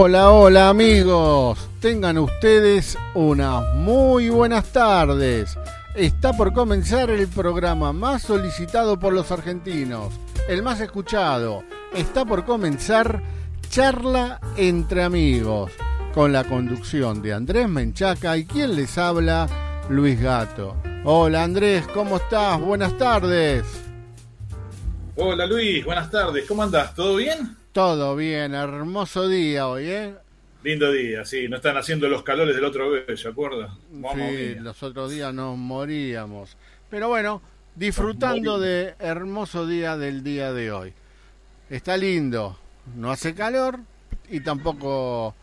Hola, hola amigos. Tengan ustedes unas muy buenas tardes. Está por comenzar el programa más solicitado por los argentinos, el más escuchado. Está por comenzar Charla entre amigos, con la conducción de Andrés Menchaca y quien les habla, Luis Gato. Hola Andrés, ¿cómo estás? Buenas tardes. Hola Luis, buenas tardes. ¿Cómo andás? ¿Todo bien? Todo bien, hermoso día hoy, ¿eh? Lindo día, sí. No están haciendo los calores del otro vez, ¿se acuerda? sí, los otros días nos moríamos. Pero bueno, disfrutando de hermoso día del día de hoy. Está lindo, no hace calor y tampoco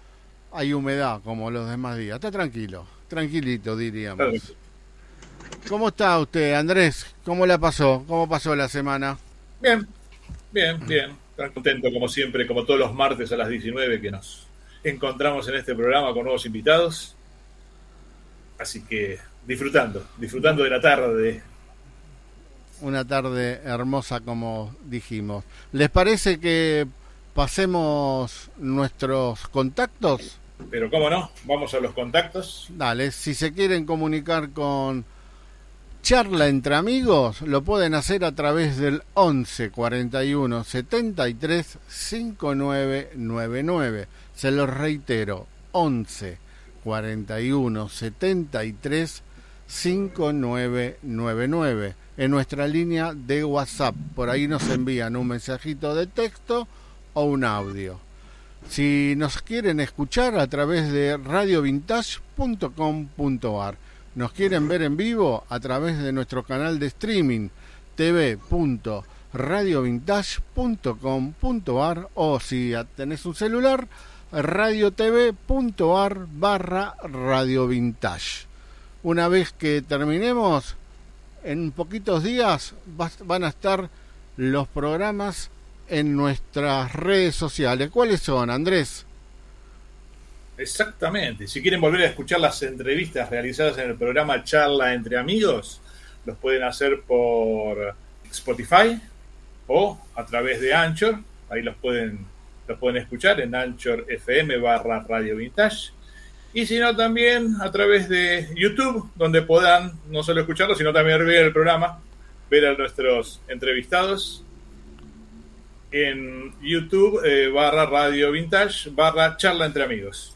hay humedad como los demás días. Está tranquilo, tranquilito diríamos. ¿Cómo está usted, Andrés? ¿Cómo la pasó? ¿Cómo pasó la semana? Bien, bien, bien. Tan contento como siempre, como todos los martes a las 19 que nos encontramos en este programa con nuevos invitados. Así que disfrutando, disfrutando de la tarde. Una tarde hermosa como dijimos. ¿Les parece que pasemos nuestros contactos? Pero cómo no, vamos a los contactos. Dale, si se quieren comunicar con charla entre amigos lo pueden hacer a través del 11 41 73 5999. Se los reitero, 11 41 73 5999 en nuestra línea de WhatsApp. Por ahí nos envían un mensajito de texto o un audio. Si nos quieren escuchar a través de radiovintage.com.ar nos quieren ver en vivo a través de nuestro canal de streaming tv.radiovintage.com.ar o si tenés un celular radiotv.ar barra radiovintage. Una vez que terminemos, en poquitos días van a estar los programas en nuestras redes sociales. ¿Cuáles son, Andrés? Exactamente. Si quieren volver a escuchar las entrevistas realizadas en el programa Charla entre Amigos, los pueden hacer por Spotify o a través de Anchor. Ahí los pueden, los pueden escuchar en Anchor FM barra Radio Vintage. Y si no, también a través de YouTube, donde puedan no solo escucharlo, sino también ver el programa, ver a nuestros entrevistados en YouTube eh, barra Radio Vintage barra Charla entre Amigos.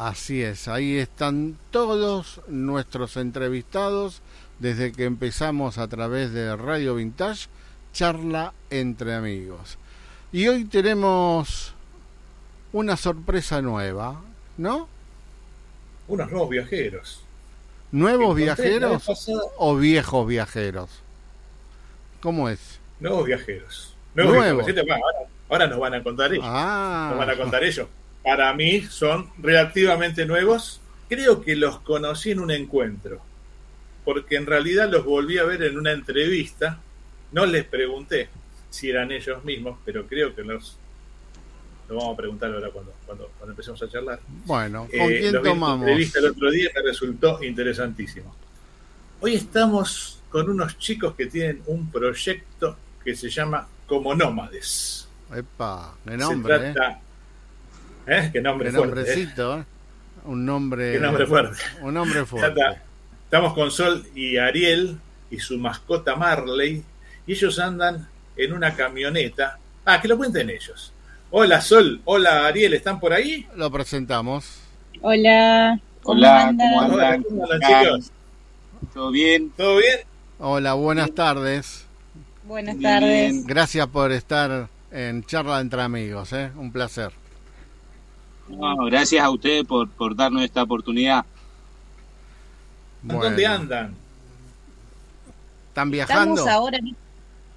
Así es, ahí están todos nuestros entrevistados desde que empezamos a través de Radio Vintage, charla entre amigos. Y hoy tenemos una sorpresa nueva, ¿no? Unos nuevos viajeros. ¿Nuevos viajeros o viejos viajeros? ¿Cómo es? Nuevos viajeros. Nuevos, Ahora, nos van a contar ellos. Ah. Nos van a contar ellos para mí son relativamente nuevos. Creo que los conocí en un encuentro, porque en realidad los volví a ver en una entrevista. No les pregunté si eran ellos mismos, pero creo que los lo vamos a preguntar ahora cuando, cuando, empecemos a charlar. Bueno, ¿con eh, quién tomamos? La entrevista el otro día me resultó interesantísimo. Hoy estamos con unos chicos que tienen un proyecto que se llama Como Nómades. Epa, de nombre. Se trata, ¿eh? ¿Eh? Qué nombre fuerte. ¿eh? ¿eh? Un nombre. Qué nombre fuerte. Un nombre fuerte. Estamos con Sol y Ariel y su mascota Marley. Y ellos andan en una camioneta. Ah, que lo cuenten ellos. Hola Sol, hola Ariel, ¿están por ahí? Lo presentamos. Hola. Hola, ¿cómo andan? ¿Cómo andan chicos? ¿Todo bien? ¿Todo bien? Hola, buenas tardes. Buenas tardes. Gracias por estar en Charla entre Amigos, ¿eh? un placer gracias a ustedes por, por darnos esta oportunidad. ¿Dónde andan? ¿Están viajando? Estamos ahora.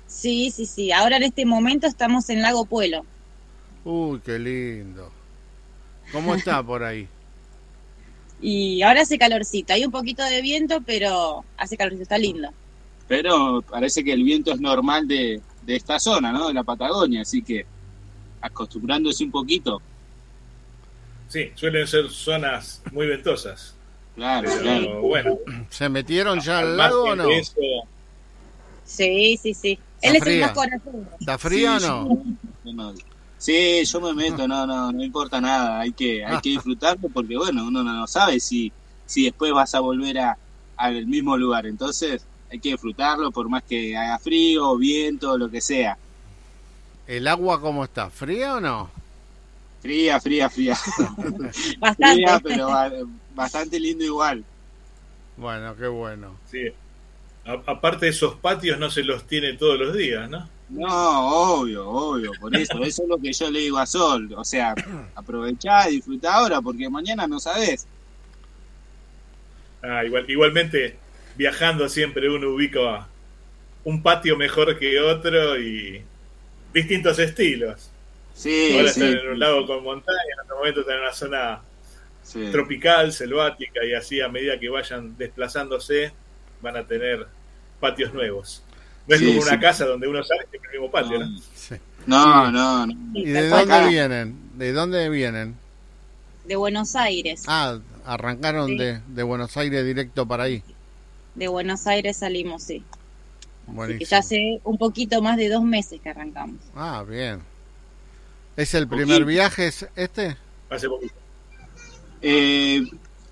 Sí, sí, sí. Ahora en este momento estamos en Lago Puelo. Uy, qué lindo. ¿Cómo está por ahí? y ahora hace calorcito. Hay un poquito de viento, pero hace calorcito. Está lindo. Pero parece que el viento es normal de, de esta zona, ¿no? De la Patagonia. Así que acostumbrándose un poquito. Sí, suelen ser zonas muy ventosas. Claro, claro. Bueno. ¿Se metieron ya al lago o no? Sí, sí, sí. Él es el más ¿Está frío o no? Sí, yo me meto, no, no, no importa nada, hay que, hay que disfrutarlo porque bueno, uno no sabe si, si después vas a volver a, al mismo lugar, entonces hay que disfrutarlo por más que haga frío, viento, lo que sea. ¿El agua cómo está? ¿Fría o no? Fría, fría, fría. Bastante. Fría, pero ba- bastante lindo igual. Bueno, qué bueno. Sí. A- aparte esos patios no se los tiene todos los días, ¿no? No, obvio, obvio, por eso, eso es lo que yo le digo a Sol, o sea, aprovechá, disfrutá ahora, porque mañana no sabés. Ah, igual, igualmente, viajando siempre uno ubica un patio mejor que otro y distintos estilos. Sí, Ahora sí, están en un lago con montaña, en otro momento están en una zona sí. tropical, selvática, y así a medida que vayan desplazándose van a tener patios nuevos. No es Sí, como una sí. casa donde uno sale y tiene el mismo patio, ¿no? Sí. No, no, no. ¿Y de dónde vienen? ¿De dónde vienen? De Buenos Aires. Ah, arrancaron Sí. de, de Buenos Aires directo para ahí. De Buenos Aires salimos, sí. Así que Buenísimo. ya hace un poquito más de dos meses que arrancamos. Ah, bien. ¿Es el primer Poquito. viaje es este? Hace poquito. Eh,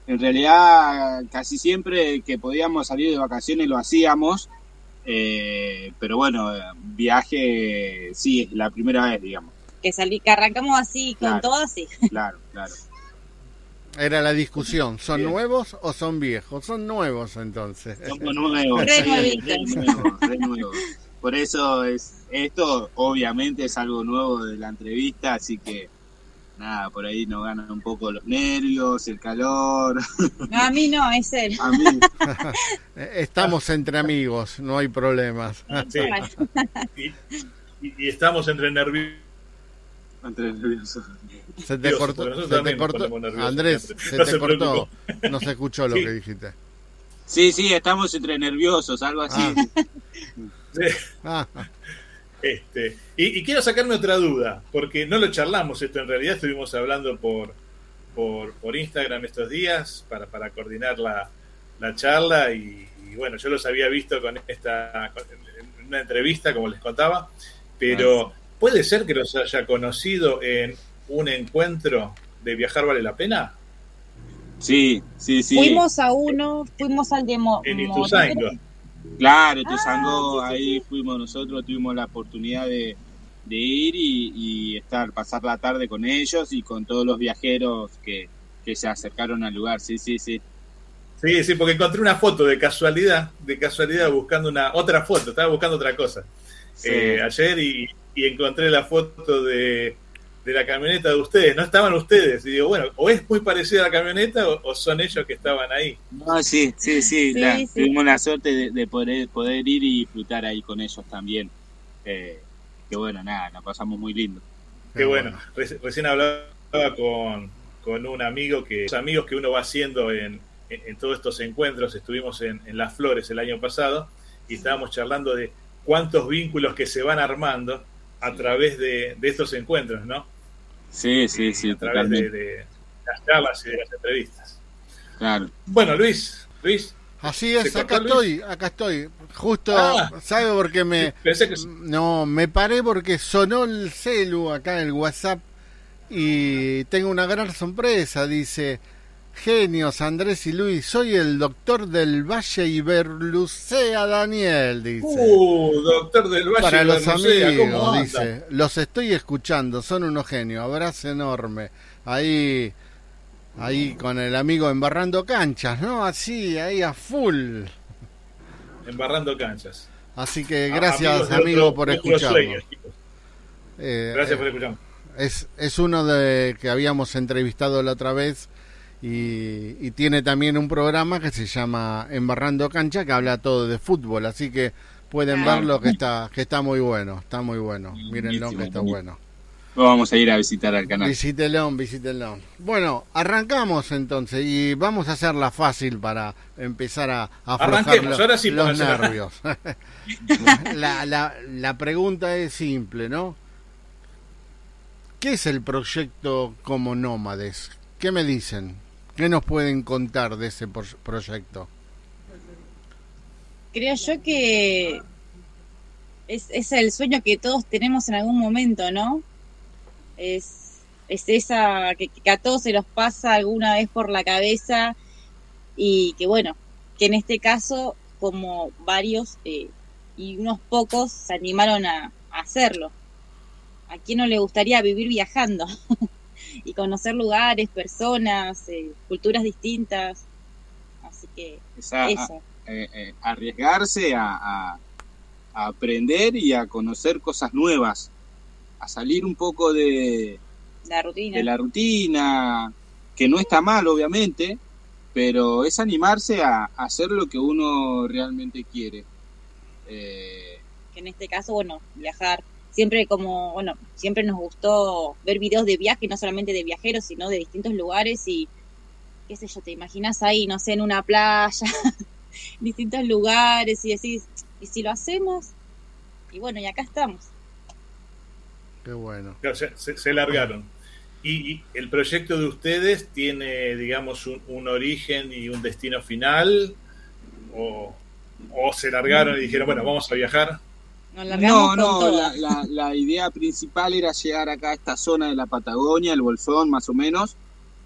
en realidad, casi siempre que podíamos salir de vacaciones lo hacíamos, eh, pero bueno, viaje sí, es la primera vez, digamos. Que salí, que arrancamos así, con Claro. todo así. Claro, claro. Era la discusión. ¿Son Bien. nuevos o son viejos? Son nuevos entonces. Somos nuevos, re nuevos, re nuevos. Por eso es esto, obviamente es algo nuevo de la entrevista, así que nada, por ahí nos ganan un poco los nervios, el calor. No, a mí no, es él. A mí, Eh, Estamos entre amigos, no hay problemas. Sí. Y, y- y estamos entre nerviosos. entre nervioso. Se te Dios, cortó, se te cortó. nerviosos Andrés, se No te se cortó. No se escuchó lo Sí. que dijiste. Sí, sí, estamos entre nerviosos, algo así. Ah. Sí. Ah, Este, y, y quiero sacarme otra duda, porque no lo charlamos esto en realidad, estuvimos hablando por, por, por Instagram estos días para, para coordinar la, la charla y, y bueno, yo los había visto con esta con- en una entrevista, como les contaba, pero ¿puede ser que los haya conocido en un encuentro de Viajar Vale la Pena? Sí, sí, sí. Fuimos a uno, fuimos al de Mo- En Moreno. Ituzaingó. Claro, Ah, sí, sí, ahí sí. fuimos nosotros, tuvimos la oportunidad de, de ir y, y estar, pasar la tarde con ellos y con todos los viajeros que, que se acercaron al lugar. Sí, sí, sí. Sí, sí, porque encontré una foto de casualidad, de casualidad buscando una otra foto, estaba buscando otra cosa. Sí. eh, ayer y, y encontré la foto de, de la camioneta de ustedes. No estaban ustedes. Y digo, bueno, o es muy parecida a la camioneta o, o son ellos que estaban ahí. No, sí, sí, sí. Sí, la- sí. Tuvimos la suerte de, de poder, poder ir y disfrutar ahí con ellos también. Eh, que bueno, nada, la pasamos muy lindo. Qué bueno. Reci- recién hablaba con, con un amigo que, los amigos que uno va haciendo en, en, en todos estos encuentros. Estuvimos en, en Las Flores el año pasado y estábamos charlando de cuántos vínculos que se van armando a través de, de estos encuentros, ¿no? Sí, sí, sí, a través de, las charlas y de las entrevistas. Claro. Bueno, Luis, Luis, Así es, ¿Se acá Luis? estoy, acá estoy. Justo, Ah. ¿sabe por qué me... pensé que No, me paré porque sonó el celu acá en el WhatsApp y tengo una gran sorpresa. Dice, genios Andrés y Luis, soy el doctor del Valle Iberlucea Daniel, dice. Uh, doctor del Valle Para los Bernucea, ¿cómo amigos, dice, los estoy escuchando, son unos genios, abrazo enorme. Ahí, ahí con el amigo embarrando canchas, ¿no? Así, ahí a full. Embarrando canchas. Así que gracias, amigo, otro- por escucharnos. Eh, Gracias eh, por escucharnos. Es, es uno de que habíamos entrevistado la otra vez y, y tiene también un programa que se llama Embarrando Cancha que habla todo de fútbol, así que pueden Ah. verlo que está que está muy bueno, está muy bueno. Mírenlo que está bueno. Vamos a ir a visitar al canal. Visítenlo, visítenlo. Bueno, arrancamos entonces y vamos a hacerla fácil para empezar a, a aflojar Arranquemos, lo- ahora sí, los nervios. la, la, la pregunta es simple, ¿no? ¿Qué es el proyecto como nómades? ¿Qué me dicen? ¿Qué nos pueden contar de ese proyecto? Creo yo que es, es el sueño que todos tenemos en algún momento, ¿no? Es, es esa que, que a todos se los pasa alguna vez por la cabeza y que bueno, que en este caso como varios eh, y unos pocos se animaron a, a hacerlo. ¿A quién no le gustaría vivir viajando y conocer lugares, personas, eh, culturas distintas? Así que Esa- eso. eh, eh, arriesgarse a, a- a aprender y a conocer cosas nuevas, a salir un poco de, La rutina. de la rutina, que no está mal, obviamente, pero es animarse a, a hacer lo que uno realmente quiere. Eh, que en este caso, bueno, viajar. Siempre como, bueno, siempre nos gustó ver videos de viaje, no solamente de viajeros, sino de distintos lugares y, qué sé yo, te imaginas ahí, no sé, en una playa, distintos lugares y decís, ¿y si lo hacemos? Y bueno, y acá estamos. Qué bueno. Claro, se, se- se largaron. Y, y el proyecto de ustedes tiene, digamos, un, un origen y un destino final? ¿O, o se largaron y dijeron, bueno, vamos a viajar? No, no, la, la- la idea principal era llegar acá a esta zona de la Patagonia, el Bolsón más o menos,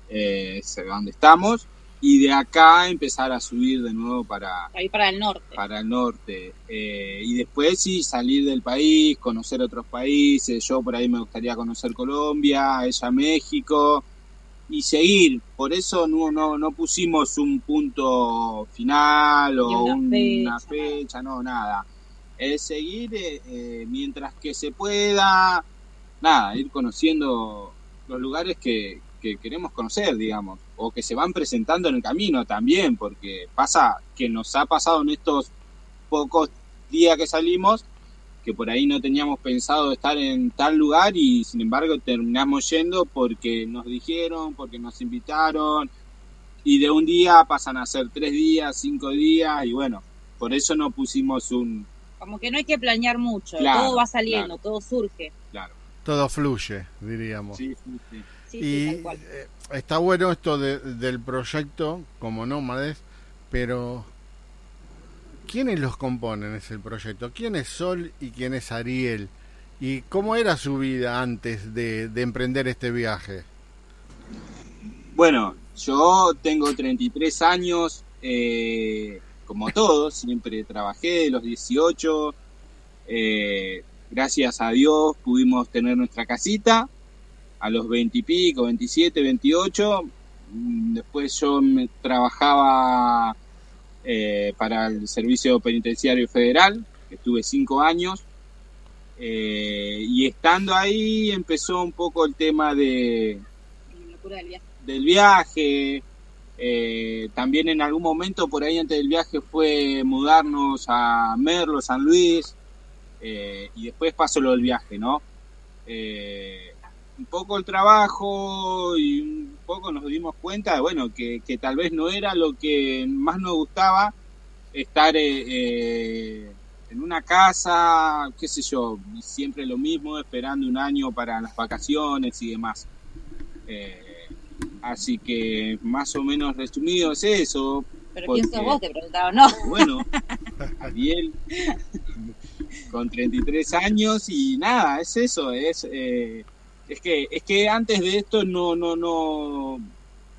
eh, es donde estamos, y de acá empezar a subir de nuevo para, Para ir para el norte. para el norte. Eh, y después sí, salir del país, conocer otros países. Yo por ahí me gustaría conocer Colombia, ella México y seguir. Por eso no, no, no pusimos un punto final o una fecha, no, nada. Es seguir eh, eh, mientras que se pueda, nada, ir conociendo los lugares que, que queremos conocer, digamos, o que se van presentando en el camino también, porque pasa que nos ha pasado en estos pocos días que salimos, que por ahí no teníamos pensado estar en tal lugar y sin embargo terminamos yendo porque nos dijeron, porque nos invitaron, y de un día pasan a ser tres días, cinco días, y bueno, por eso no pusimos un, Como que no hay que planear mucho, Claro, todo va saliendo, claro. todo surge. claro. Todo fluye, diríamos. Sí, sí, sí. Y tal cual. eh, está bueno esto de- del proyecto como nómades, pero ¿quiénes los componen ese proyecto? ¿Quién es Sol y quién es Ariel? ¿Y cómo era su vida antes de, de emprender este viaje? Bueno, yo tengo 33 años, eh, como todos, siempre trabajé de los 18. eh, gracias a Dios pudimos tener nuestra casita a los 20 y pico, 27, 28. Mm, Después yo me trabajaba eh, para el Servicio Penitenciario Federal, que estuve cinco años. eh, y estando ahí empezó un poco el tema de, del viaje. Eh, también en algún momento por ahí antes del viaje fue mudarnos a Merlo, San Luis. eh, y después pasó lo del viaje, ¿no? Eh, un poco el trabajo y un poco nos dimos cuenta, bueno, que, que tal vez no era lo que más nos gustaba estar en una casa, qué sé yo, siempre lo mismo, esperando un año para las vacaciones y demás. Así que más o menos resumido es eso. Pero Porque- ¿quién sos vos? Te preguntaba, no. Bueno, Ariel con 33 años y nada, es eso, es eh, es que es que antes de esto no no no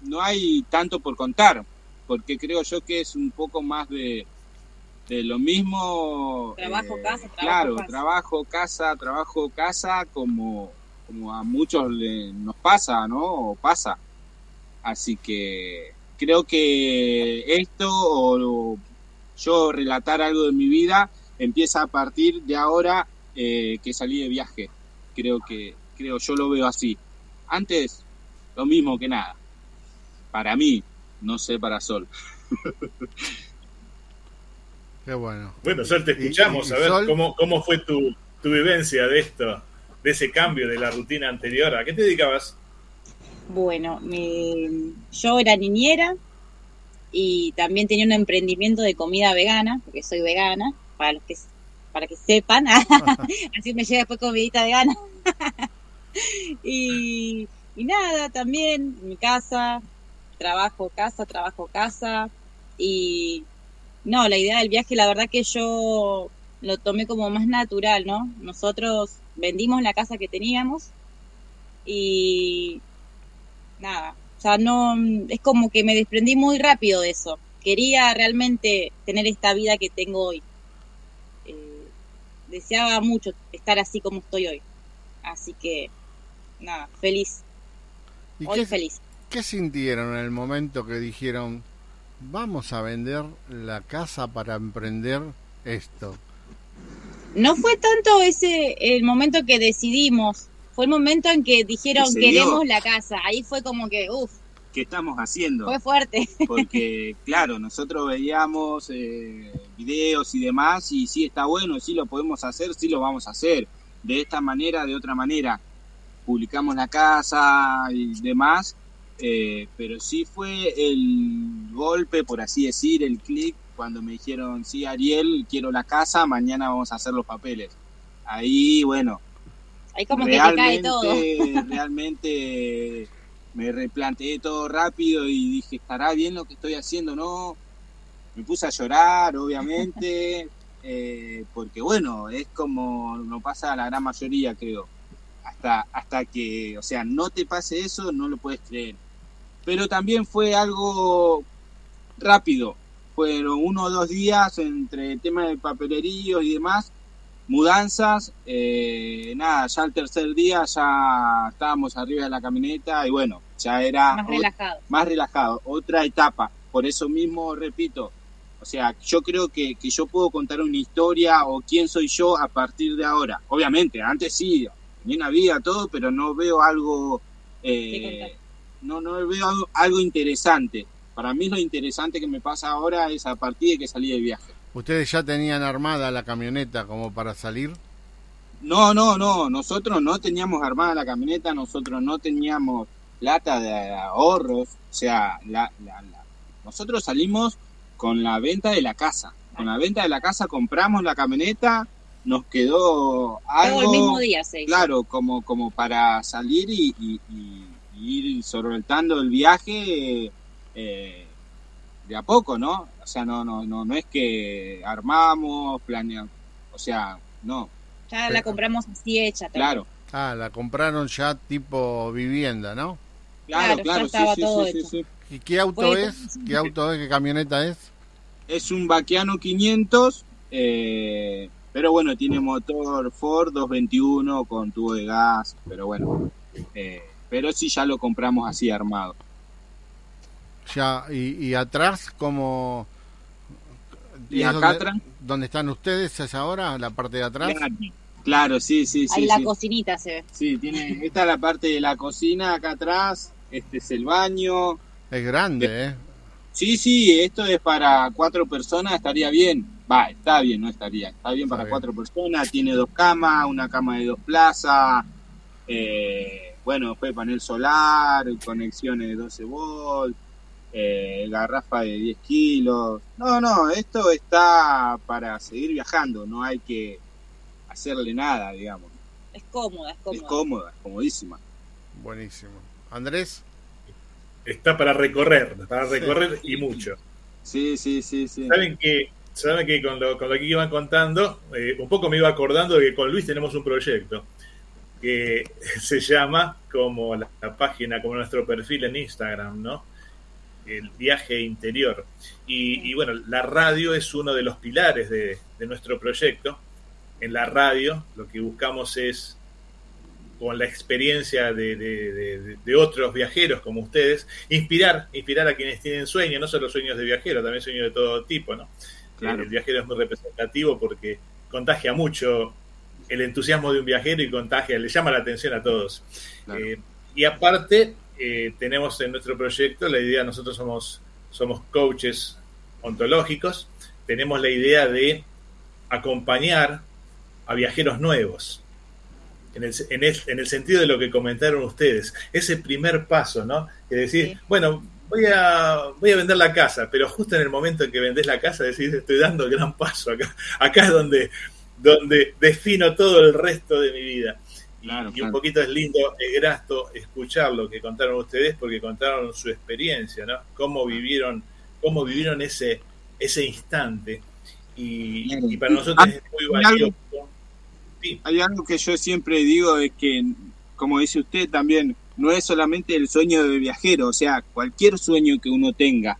no hay tanto por contar, porque creo yo que es un poco más de de lo mismo Trabajo, casa, trabajo, claro, casa. trabajo, casa, trabajo, casa como como a muchos le- nos pasa, ¿no? O pasa. Así que creo que esto o yo relatar algo de mi vida empieza a partir de ahora eh, que salí de viaje. Creo que creo yo lo veo así. Antes lo mismo que nada. Para mí, no sé para Sol. Qué bueno. Bueno, Sol, te Y- escuchamos. y- y a ver, Sol- ¿cómo, cómo fue tu, tu vivencia de esto, de ese cambio de la rutina anterior? ¿A qué te dedicabas? Bueno, me- yo era niñera y también tenía un emprendimiento de comida vegana, porque soy vegana, para los que para que sepan, así me llega después comidita vegana. y, y nada, también mi casa, trabajo casa, trabajo casa y no, la idea del viaje la verdad que yo lo tomé como más natural, ¿no? Nosotros vendimos la casa que teníamos y nada, o sea, no, es como que me desprendí muy rápido de eso. Quería realmente tener esta vida que tengo hoy. Eh, deseaba mucho estar así como estoy hoy. Así que, nada, feliz. ¿Y hoy qué, feliz. qué sintieron en el momento que dijeron, vamos a vender la casa para emprender esto? No fue tanto ese el momento que decidimos, fue el momento en que dijeron Que se dio. queremos la casa. Ahí fue como que, uff, ¿Qué estamos haciendo? fue fuerte. Porque, claro, nosotros veíamos eh, videos y demás, y sí está bueno, sí lo podemos hacer, sí lo vamos a hacer. De esta manera, de otra manera. Publicamos la casa y demás, eh, pero sí fue el golpe, por así decir, el clic, cuando me dijeron, sí, Ariel, quiero la casa, mañana vamos a hacer los papeles. Ahí, bueno, Ahí como que te cae todo. realmente, realmente me replanteé todo rápido y dije, ¿estará bien lo que estoy haciendo? No, me puse a llorar, obviamente, eh, porque bueno, es como no pasa a la gran mayoría, creo. Hasta, hasta que, o sea, no te pase eso, no lo puedes creer. Pero también fue algo rápido. Fueron uno o dos días entre el tema de papelerío y demás, mudanzas, eh, nada, ya el tercer día ya estábamos arriba de la camioneta y bueno, ya era Más relajado. más relajado, otra etapa. Por eso mismo repito, o sea, yo creo que, que yo puedo contar una historia o quién soy yo a partir de ahora. Obviamente, antes sí, bien había todo, pero no veo algo, ¿Qué eh, no, no veo algo, algo interesante. Para mí lo interesante que me pasa ahora es a partir de que salí de viaje. ¿Ustedes ya tenían armada la camioneta como para salir? No, no, no, nosotros no teníamos armada la camioneta, nosotros no teníamos plata de ahorros, o sea, la, la- la- nosotros salimos con la venta de la casa. Con la venta de la casa compramos la camioneta, nos quedó algo, Todo el mismo día hizo. claro, como, como para salir y, y- y- y ir solventando el viaje eh, de a poco, ¿no? O sea, no, no, no, no es que armamos, planeamos, o sea, no, Ya la compramos así hecha. claro. Ah, la compraron ya tipo vivienda, ¿no? Claro, Claro, claro, ya sí, estaba sí, todo sí, sí, hecho. sí. ¿Y qué auto Fue es? ¿Qué auto es? ¿Qué camioneta es? Es un Baquiano 500, eh, pero bueno, tiene motor Ford 221 con tubo de gas, pero bueno, eh, pero sí ya lo compramos así armado. Ya, y, y atrás como... Y ¿es acá donde, atrás, ¿Dónde están ustedes es ahora? ¿La parte de atrás? claro, claro, sí, sí, Ahí sí, la sí. cocinita se ve. Sí, tiene, esta es la parte de la cocina acá atrás, este es el baño. Es grande, ¿eh? Sí, sí, esto es para cuatro personas, estaría bien. Va, está bien, no estaría. Está bien Está para bien. cuatro personas, tiene dos camas, una cama de dos plazas, eh, bueno, después panel solar, conexiones de 12 volts, eh, garrafa de 10 kilos. No, no, esto está para seguir viajando, no hay que hacerle nada, digamos. Es cómoda, es Es cómoda. cómoda, es comodísima. Buenísimo. Andrés, Está para recorrer, para recorrer y mucho. Sí, sí, sí, sí. Saben que, saben que con lo, con lo que iban contando, eh, un poco me iba acordando de que con Luis tenemos un proyecto que se llama como la, la página, como nuestro perfil en Instagram, ¿no? El viaje interior. Y, y bueno, la radio es uno de los pilares de, de nuestro proyecto. En la radio lo que buscamos es con la experiencia de, de- de- de otros viajeros como ustedes, inspirar, inspirar a quienes tienen sueños, no solo sueños de viajeros, también sueños de todo tipo, ¿no? Claro. El viajero es muy representativo porque contagia mucho el entusiasmo de un viajero y contagia, le llama la atención a todos. Claro. Eh, y aparte, eh, tenemos en nuestro proyecto la idea, nosotros somos, somos coaches ontológicos, tenemos la idea de acompañar a viajeros nuevos. En el, en, el, en el sentido de lo que comentaron ustedes, ese primer paso, ¿no? Que decir, Sí. bueno, voy a, voy a vender la casa, pero justo en el momento en que vendés la casa decís, estoy dando el gran paso acá. Acá es donde, donde defino todo el resto de mi vida. Y, Claro, un poquito es lindo, es grato escuchar lo que contaron ustedes porque contaron su experiencia, ¿no? Cómo vivieron, cómo vivieron ese, ese instante. Y, Claro. y para nosotros es muy valioso. Sí, Hay algo que yo siempre digo es que como dice usted también, no es solamente el sueño de viajero, o sea, cualquier sueño que uno tenga,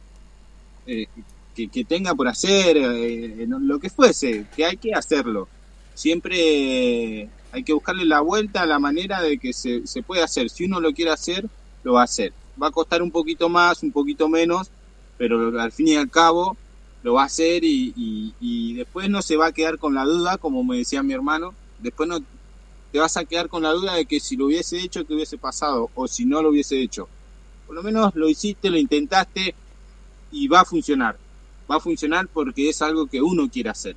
eh, que, tenga por hacer, eh, lo que fuese, que hay que hacerlo. Siempre hay que buscarle la vuelta a la manera de que se, puede hacer. Si uno lo quiere hacer, lo va a hacer. Va a costar un poquito más, un poquito menos, pero al fin y al cabo lo va a hacer y, después no se va a quedar con la duda, como me decía mi hermano, después no te vas a quedar con la duda de que si lo hubiese hecho, ¿qué hubiese pasado? O si no lo hubiese hecho. Por lo menos lo hiciste, lo intentaste y va a funcionar. Va a funcionar porque es algo que uno quiere hacer.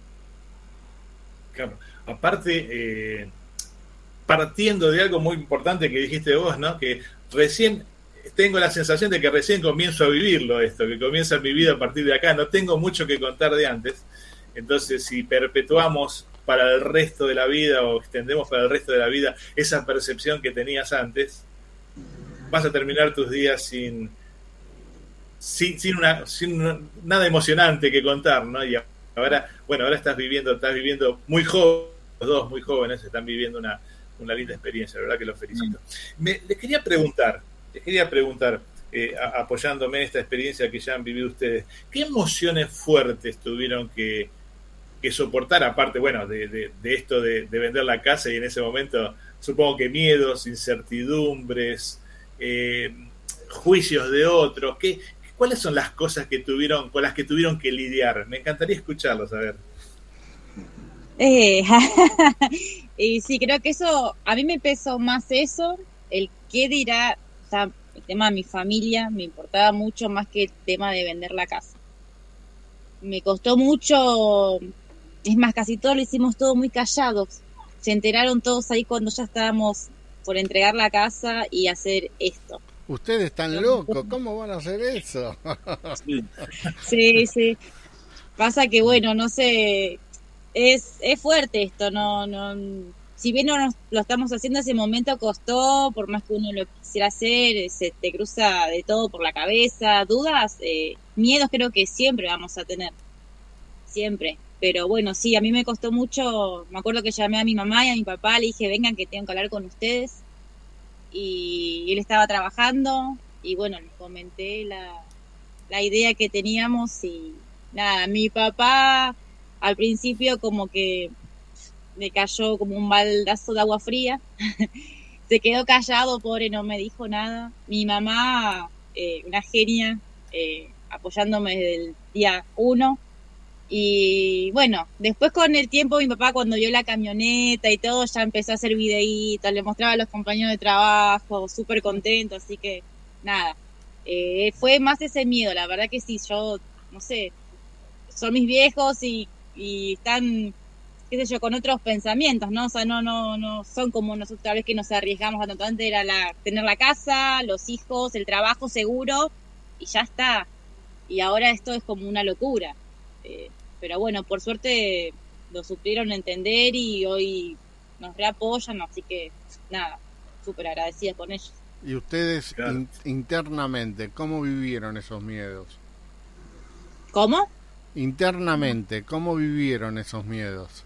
Claro. Aparte, eh, partiendo de algo muy importante que dijiste vos, ¿no? Que recién tengo la sensación de que recién comienzo a vivirlo esto, que comienza mi vida a partir de acá. No tengo mucho que contar de antes. Entonces, si perpetuamos para el resto de la vida o extendemos para el resto de la vida esa percepción que tenías antes, vas a terminar tus días sin, sin, una, sin nada emocionante que contar, ¿no? Y ahora, bueno, ahora estás viviendo, estás viviendo muy joven, los dos muy jóvenes están viviendo una, una linda experiencia, la verdad que los felicito. Mm. Me, les quería preguntar, les quería preguntar, eh, apoyándome en esta experiencia que ya han vivido ustedes, ¿qué emociones fuertes tuvieron que, que soportar, aparte, bueno, de, de, esto de, vender la casa y en ese momento supongo que miedos, incertidumbres, eh, juicios de otros, ¿qué, ¿cuáles son las cosas que tuvieron, con las que tuvieron que lidiar? Me encantaría escucharlos, a ver. Eh, y sí, creo que eso, a mí me pesó más eso, el qué dirá, o sea, el tema de mi familia me importaba mucho más que el tema de vender la casa. Me costó mucho es más, casi todo lo hicimos todo muy callados. Se enteraron todos ahí cuando ya estábamos por entregar la casa y hacer esto. Ustedes están locos, ¿cómo van a hacer eso? sí, sí. Pasa que, bueno, no sé, es, es fuerte esto, no, no, si bien no lo estamos haciendo, ese momento costó, por más que uno lo quisiera hacer, se te cruza de todo por la cabeza, dudas, eh, miedos creo que siempre vamos a tener, siempre. Pero bueno, sí, a mí me costó mucho, me acuerdo que llamé a mi mamá y a mi papá, le dije, vengan que tengo que hablar con ustedes. Y él estaba trabajando y bueno, les comenté la, la idea que teníamos y nada, mi papá al principio como que me cayó como un baldazo de agua fría, se quedó callado, pobre, no me dijo nada. Mi mamá, eh, una genia, eh, apoyándome desde el día uno, y bueno, después con el tiempo mi papá cuando vio la camioneta y todo ya empezó a hacer videitos, le mostraba a los compañeros de trabajo, súper contento, así que nada, eh, fue más ese miedo, la verdad que sí, yo, no sé, son mis viejos y, y están, qué sé yo, con otros pensamientos, ¿no? O sea, no, no, no son como nosotros tal vez que nos arriesgamos a tanto antes era la, tener la casa, los hijos, el trabajo seguro y ya está. Y ahora esto es como una locura. Eh, pero bueno, por suerte lo supieron entender y hoy nos reapoyan, así que nada, súper agradecida con ellos. ¿Y ustedes internamente cómo vivieron esos miedos? ¿Cómo? Internamente, ¿cómo vivieron esos miedos?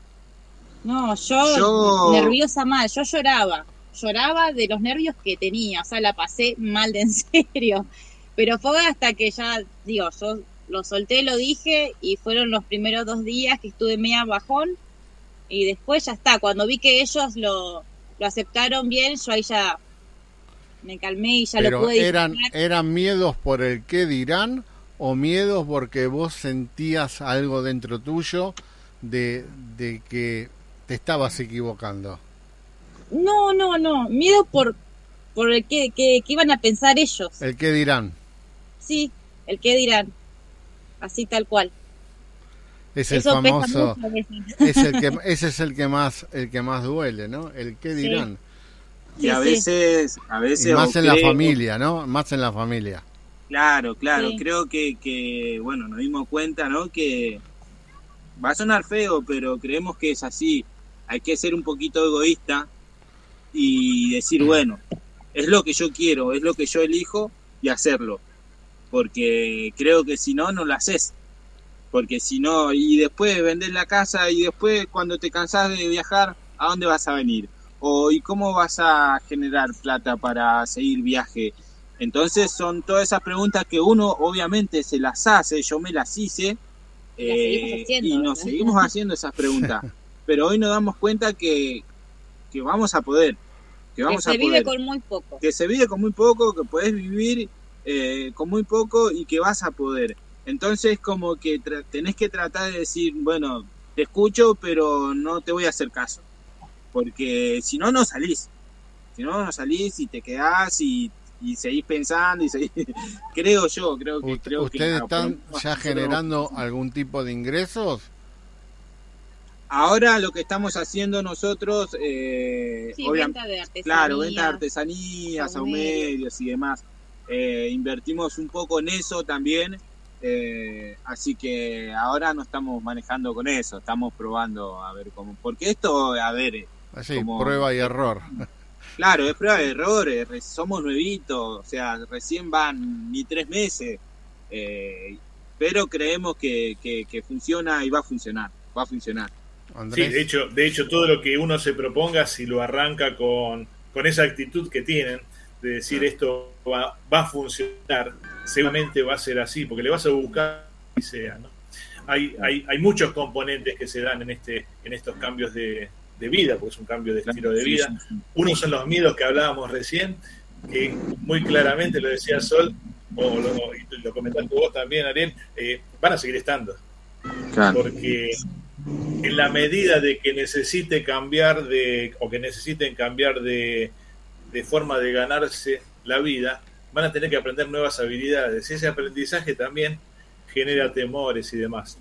No, yo, yo, nerviosa mal, yo lloraba, lloraba de los nervios que tenía, o sea, la pasé mal de en serio, pero fue hasta que ya, digo, yo lo solté, lo dije y fueron los primeros dos días que estuve media bajón y después ya está, cuando vi que ellos lo, lo aceptaron bien, yo ahí ya me calmé y ya lo pude eran eran miedos por el qué dirán o miedos porque vos sentías algo dentro tuyo de, de que te estabas equivocando. No, no, no, miedo por por el qué que, iban a pensar ellos. El qué dirán. Sí, el qué dirán así tal cual. Es el famoso, es el que, ese es el que más, el que más duele, ¿no? El qué dirán. Y a veces, a veces más en la familia, ¿no? Más en la familia. Claro, claro. Creo que, que, bueno, nos dimos cuenta, ¿no? Que va a sonar feo, pero creemos que es así. Hay que ser un poquito egoísta y decir, bueno, es lo que yo quiero, es lo que yo elijo y hacerlo porque creo que si no, no lo haces. Porque si no, y después vender la casa y después cuando te cansás de viajar, ¿a dónde vas a venir? o ¿y cómo vas a generar plata para seguir viaje? Entonces son todas esas preguntas que uno obviamente se las hace, yo me las hice eh, y nos seguimos haciendo esas preguntas. Pero hoy nos damos cuenta que, que vamos a poder. Que, vamos se vive con muy poco. Que se vive con muy poco, que puedes vivir eh, con muy poco y que vas a poder. Entonces como que tenés que tratar de decir, bueno, te escucho, pero no te voy a hacer caso. Porque si no, no salís. Si no, no salís y te quedás y, y seguís pensando y seguís... creo yo, creo que... creo ¿Ustedes están ya generando algún tipo de ingresos? Ahora lo que estamos haciendo nosotros, eh, venta de artesanías, claro, venta de artesanías, aumerios y demás. Eh, invertimos un poco en eso también eh, así que ahora no estamos manejando con eso, estamos probando a ver cómo. Porque esto, a ver. Así, prueba y error. Claro, es prueba y error, eh, somos nuevitos, o sea, recién van ni tres meses. Eh, pero creemos que, que, funciona y va a funcionar, va a funcionar. Sí, de hecho, de hecho, todo lo que uno se proponga, si lo arranca con, con esa actitud que tienen, de decir esto va, va a funcionar, seguramente va a ser así, porque le vas a buscar y sea, ¿no? Hay, hay, hay muchos componentes que se dan en, este, en estos cambios de, vida, porque es un cambio de estilo de vida. Uno son los miedos que hablábamos recién, que muy claramente lo decía Sol, o lo, lo comentaste vos también, Ariel, eh, van a seguir estando. Porque en la medida de que necesite cambiar de, o que necesiten cambiar de, de forma de ganarse la vida, van a tener que aprender nuevas habilidades. Ese aprendizaje también genera temores y demás.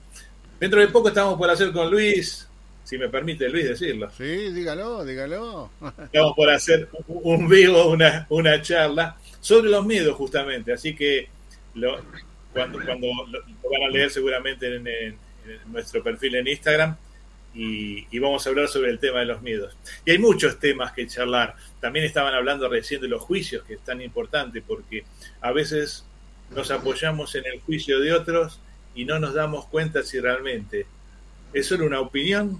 Dentro de poco estamos por hacer con Luis, si me permite Luis decirlo. Sí, dígalo, dígalo. Estamos por hacer un vivo, una, una charla sobre los miedos justamente, así que lo, cuando, cuando lo, van a leer seguramente en nuestro perfil en Instagram, y, vamos a hablar sobre el tema de los miedos. Y hay muchos temas que charlar. También estaban hablando recién de los juicios, que es tan importante porque a veces nos apoyamos en el juicio de otros y no nos damos cuenta si realmente es solo una opinión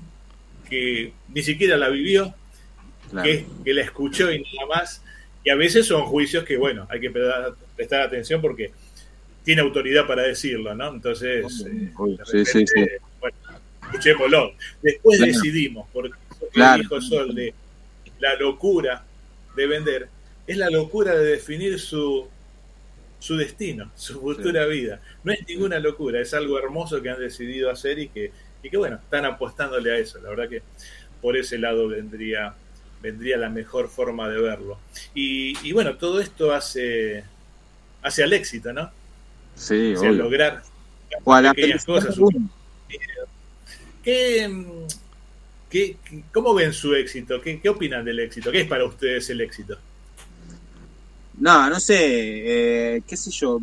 que ni siquiera la vivió, que, que, la escuchó y nada más. Y a veces son juicios que, bueno, hay que prestar, atención porque tiene autoridad para decirlo, ¿no? Entonces, eh, sí, sí, sí escuchémoslo. Después decidimos, porque lo dijo Sol de la locura de vender, es la locura de definir su, su destino, su futura vida. No es ninguna locura, es algo hermoso que han decidido hacer y que, y que bueno, están apostándole a eso. La verdad que por ese lado vendría, vendría la mejor forma de verlo. Y, y bueno, todo esto hace, hace al éxito, ¿no? Sí, o lograr pequeñas cosas. ¿Qué, qué, cómo ven su éxito? ¿Qué, ¿Qué opinan del éxito? ¿Qué es para ustedes el éxito? No, no sé, eh, qué sé yo.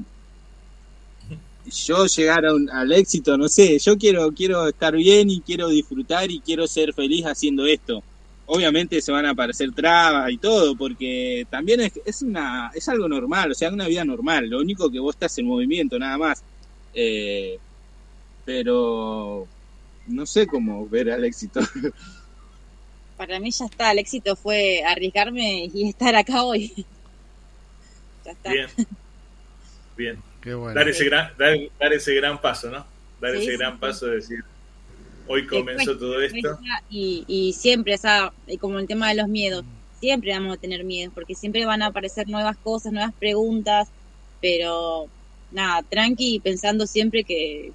Yo llegar al éxito, no sé, yo quiero, quiero estar bien y quiero disfrutar y quiero ser feliz haciendo esto. Obviamente se van a aparecer trabas y todo, porque también es, es, una, es algo normal, o sea, una vida normal. Lo único que vos estás en movimiento, nada más. Eh, pero no sé cómo ver al éxito. Para mí ya está, el éxito fue arriesgarme y estar acá hoy. ya está. Bien. Bien. Qué bueno. dar, ese gran, dar, ese gran paso, ¿no? Dar ese gran paso de decir, hoy comenzó todo esto. Y, y siempre, o sea, como el tema de los miedos, siempre vamos a tener miedo, porque siempre van a aparecer nuevas cosas, nuevas preguntas, pero nada, tranqui, pensando siempre que,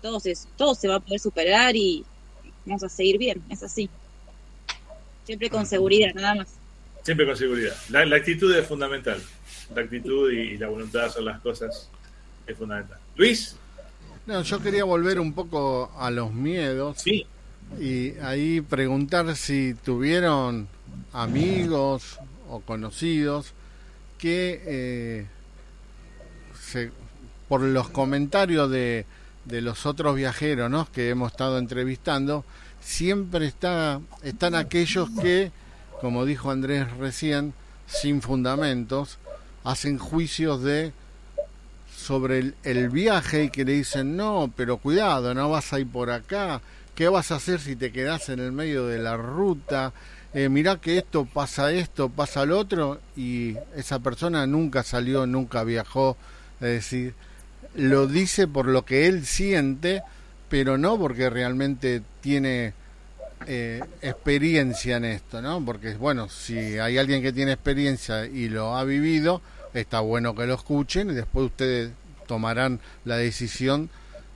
todo se, todo se va a poder superar y vamos a seguir bien, es así. Siempre con seguridad, nada más. Siempre con seguridad. La, actitud es fundamental. La actitud y, la voluntad de hacer las cosas es fundamental. Luis. No, yo quería volver un poco a los miedos. Sí. Y ahí preguntar si tuvieron amigos o conocidos que eh, se, por los comentarios de de los otros viajeros ¿no? que hemos estado entrevistando, siempre está, están aquellos que, como dijo Andrés recién, sin fundamentos, hacen juicios de sobre el, viaje y que le dicen, no, pero cuidado, no vas a ir por acá, ¿qué vas a hacer si te quedas en el medio de la ruta? eh, mirá que esto pasa esto, pasa lo otro, y esa persona nunca salió, nunca viajó, es decir, lo dice por lo que él siente, pero no porque realmente tiene eh, experiencia en esto, ¿no? Porque, bueno, si hay alguien que tiene experiencia y lo ha vivido, está bueno que lo escuchen y después ustedes tomarán la decisión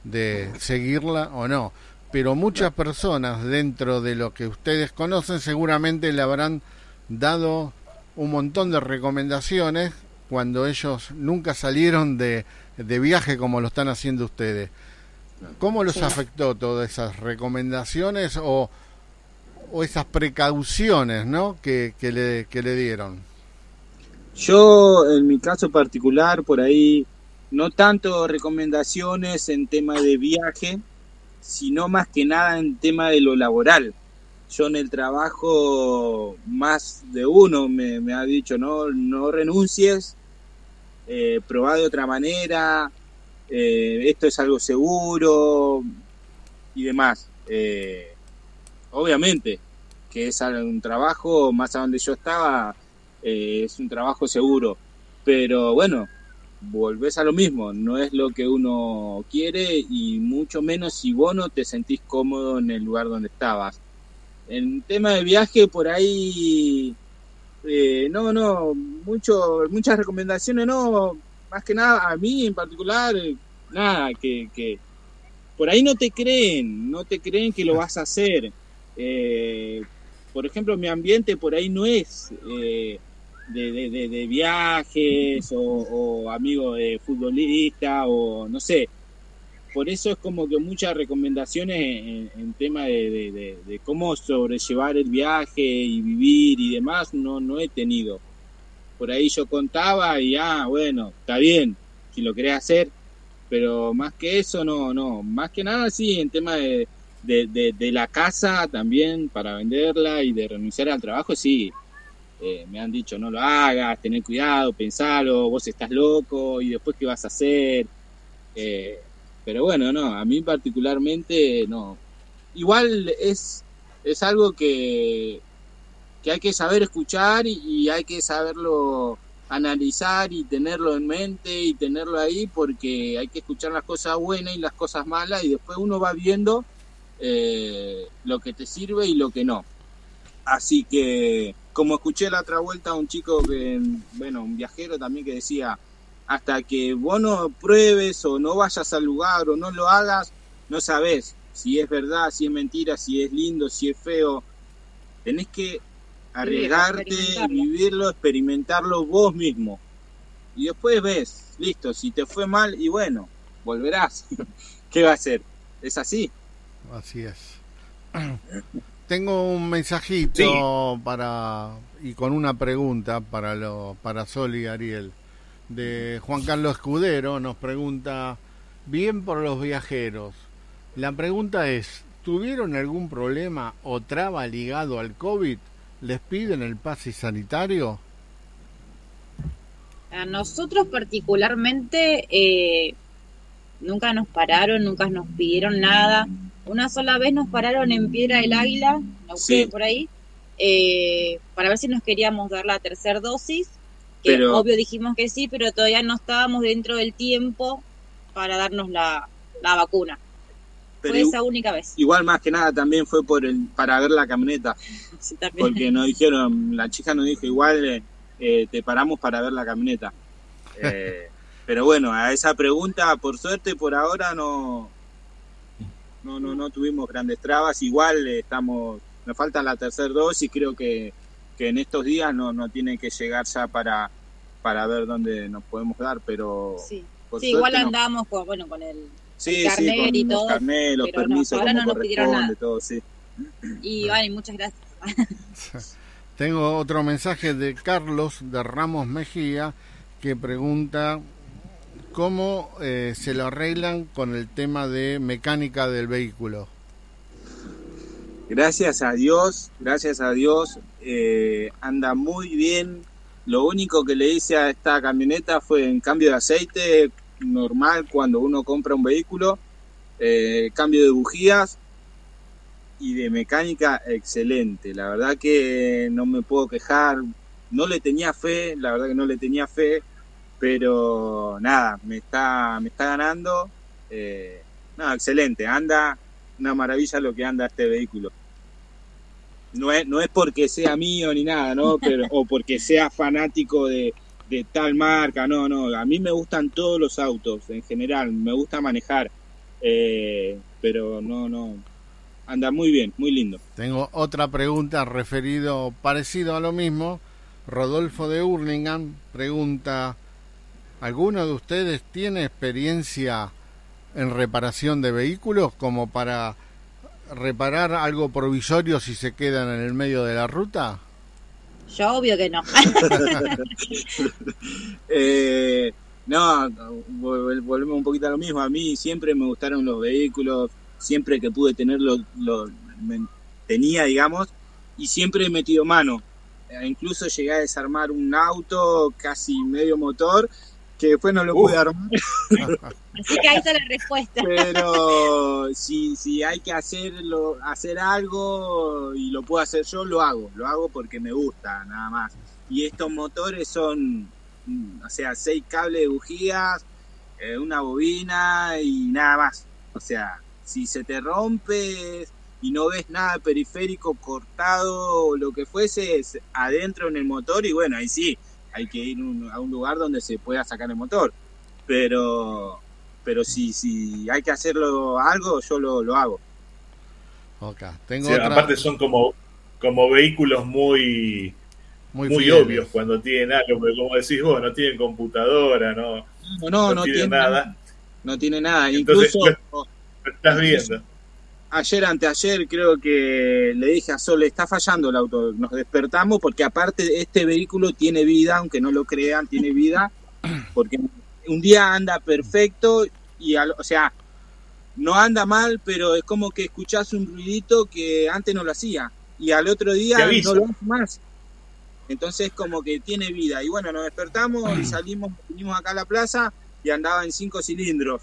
de seguirla o no pero muchas personas dentro de lo que ustedes conocen seguramente le habrán dado un montón de recomendaciones cuando ellos nunca salieron de, de viaje como lo están haciendo ustedes. ¿Cómo los afectó todas esas recomendaciones o, o esas precauciones ¿no? que, que, le, que le dieron? Yo, en mi caso particular, por ahí, no tanto recomendaciones en tema de viaje, sino más que nada en tema de lo laboral. Yo en el trabajo, más de uno me, ha dicho, no, no renuncies, eh, probá de otra manera, eh, esto es algo seguro y demás. Eh, obviamente que es un trabajo, más a donde yo estaba, eh, es un trabajo seguro, pero bueno, volvés a lo mismo, no es lo que uno quiere y mucho menos si vos no te sentís cómodo en el lugar donde estabas. En tema de viaje, por ahí, eh, no, no, mucho, muchas recomendaciones, no, más que nada, a mí en particular, nada, que, que por ahí no te creen, no te creen que lo vas a hacer. Eh, por ejemplo, mi ambiente por ahí no es... Eh, de, de, de, viajes o, o amigos de futbolista o no sé. Por eso es como que muchas recomendaciones en, en tema de, de, cómo sobrellevar el viaje y vivir y demás no, no he tenido. Por ahí yo contaba y ah, bueno, está bien, si lo querés hacer, pero más que eso no, no, más que nada sí, en tema de, de, de la casa también para venderla y de renunciar al trabajo, sí, eh, me han dicho no lo hagas, tener cuidado, pensalo, vos estás loco y después qué vas a hacer. Eh, pero bueno, no, a mí particularmente no. Igual es, es algo que, que hay que saber escuchar y, hay que saberlo analizar y tenerlo en mente y tenerlo ahí porque hay que escuchar las cosas buenas y las cosas malas y después uno va viendo eh, lo que te sirve y lo que no. Así que como escuché la otra vuelta a un chico que, bueno, un viajero también que decía, hasta que vos no pruebes o no vayas al lugar o no lo hagas, no sabes si es verdad, si es mentira, si es lindo, si es feo. Tenés que arriesgarte, vivirlo, experimentarlo vos mismo. Y después ves, listo, si te fue mal, y bueno, volverás. ¿Qué va a hacer? Es así. Así es. Tengo un mensajito para y con una pregunta para lo para Sol y Ariel de Juan Carlos Escudero nos pregunta bien por los viajeros. La pregunta es, ¿tuvieron algún problema o traba ligado al COVID? ¿Les piden el pase sanitario? A nosotros particularmente eh, nunca nos pararon, nunca nos pidieron nada una sola vez nos pararon en Piedra del Águila, por ahí, eh, para ver si nos queríamos dar la tercera dosis. Que obvio dijimos que sí, pero todavía no estábamos dentro del tiempo para darnos la, vacuna. fue esa única vez. Igual más que nada también fue por el, para ver la camioneta. Porque nos dijeron, la chica nos dijo, igual eh, eh, te paramos para ver la camioneta. pero bueno, a esa pregunta, por suerte, por ahora no, no, no, no tuvimos grandes trabas. Igual eh, estamos, nos falta la tercera dosis, creo que, que en estos días no, no tiene que llegar ya para, para ver dónde nos podemos dar, pero... Sí, igual andamos con, bueno, con el, sí, carnet y todo. los permisos, ahora no nos pidieron nada. todo, sí. Y vale, muchas gracias. Tengo otro mensaje de Carlos de Ramos Mejía que pregunta cómo eh, se lo arreglan con el tema de mecánica del vehículo. Gracias a Dios, gracias a Dios, eh, anda muy bien. Lo único que le hice a esta camioneta fue en cambio de aceite normal cuando uno compra un vehículo, eh, cambio de bujías y de mecánica excelente. La verdad que no me puedo quejar. No le tenía fe, la verdad que no le tenía fe, pero nada, me está, me está ganando. Eh, no, excelente, anda una maravilla lo que anda este vehículo. No es, no es porque sea mío ni nada, ¿no? Pero, o porque sea fanático de, de tal marca, no, no. A mí me gustan todos los autos en general, me gusta manejar, eh, pero no, no. Anda muy bien, muy lindo. Tengo otra pregunta referido, parecido a lo mismo. Rodolfo de Hurlingham pregunta, ¿alguno de ustedes tiene experiencia en reparación de vehículos como para reparar algo provisorio si se quedan en el medio de la ruta? Yo obvio que no. eh, no, volvemos un poquito a lo mismo. A mí siempre me gustaron los vehículos, siempre que pude tenerlo, lo, tenía, digamos, y siempre he metido mano. Eh, incluso llegué a desarmar un auto casi medio motor que después no lo pude armar. Así que ahí está la respuesta. Pero si, si hay que hacerlo, hacer algo y lo puedo hacer yo, lo hago. Lo hago porque me gusta, nada más. Y estos motores son, mm, o sea, seis cables de bujías, eh, una bobina y nada más. O sea, si se te rompe y no ves nada periférico cortado o lo que fuese, es adentro en el motor y bueno, ahí sí, hay que ir a un lugar donde se pueda sacar el motor. Pero, pero si, si hay que hacerlo algo, yo lo, lo hago. Okay. Tengo Aparte son como, como vehículos muy, muy, obvios cuando tienen algo, como decís vos, no tienen computadora, no, no, no, tiene nada. No tiene nada. incluso, estás viendo ayer, anteayer, creo que le dije a Sol, está fallando el auto. Nos despertamos porque aparte este vehículo tiene vida, aunque no lo crean, tiene vida, porque un día anda perfecto y, o sea, no anda mal, pero es como que escuchás un ruidito que antes no lo hacía y al otro día no lo hace más. Entonces como que tiene vida. Y bueno, nos despertamos y salimos, vinimos acá a la plaza y andaba en cinco cilindros.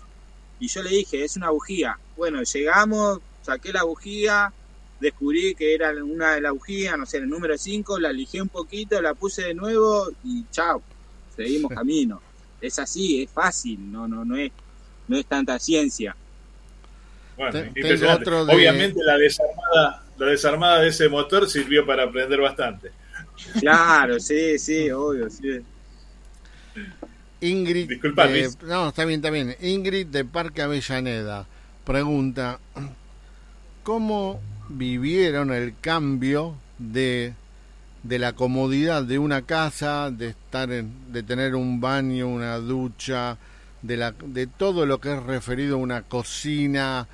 Y yo le dije, es una bujía. Bueno, llegamos, saqué la bujía, descubrí que era una de las bujías, no sé, el número 5, la lijé un poquito, la puse de nuevo y chao, seguimos camino. Es así, es fácil, no, no, no es, no es tanta ciencia. Bueno, Obviamente la desarmada, la desarmada de ese motor sirvió para aprender bastante. Claro, sí, sí, obvio, sí. Ingrid, no, está bien, está bien. Ingrid de Parque Avellaneda pregunta, ¿cómo vivieron el cambio de, de la comodidad de una casa, de estar de tener un baño, una ducha, de, la, de todo lo que es referido a una cocina,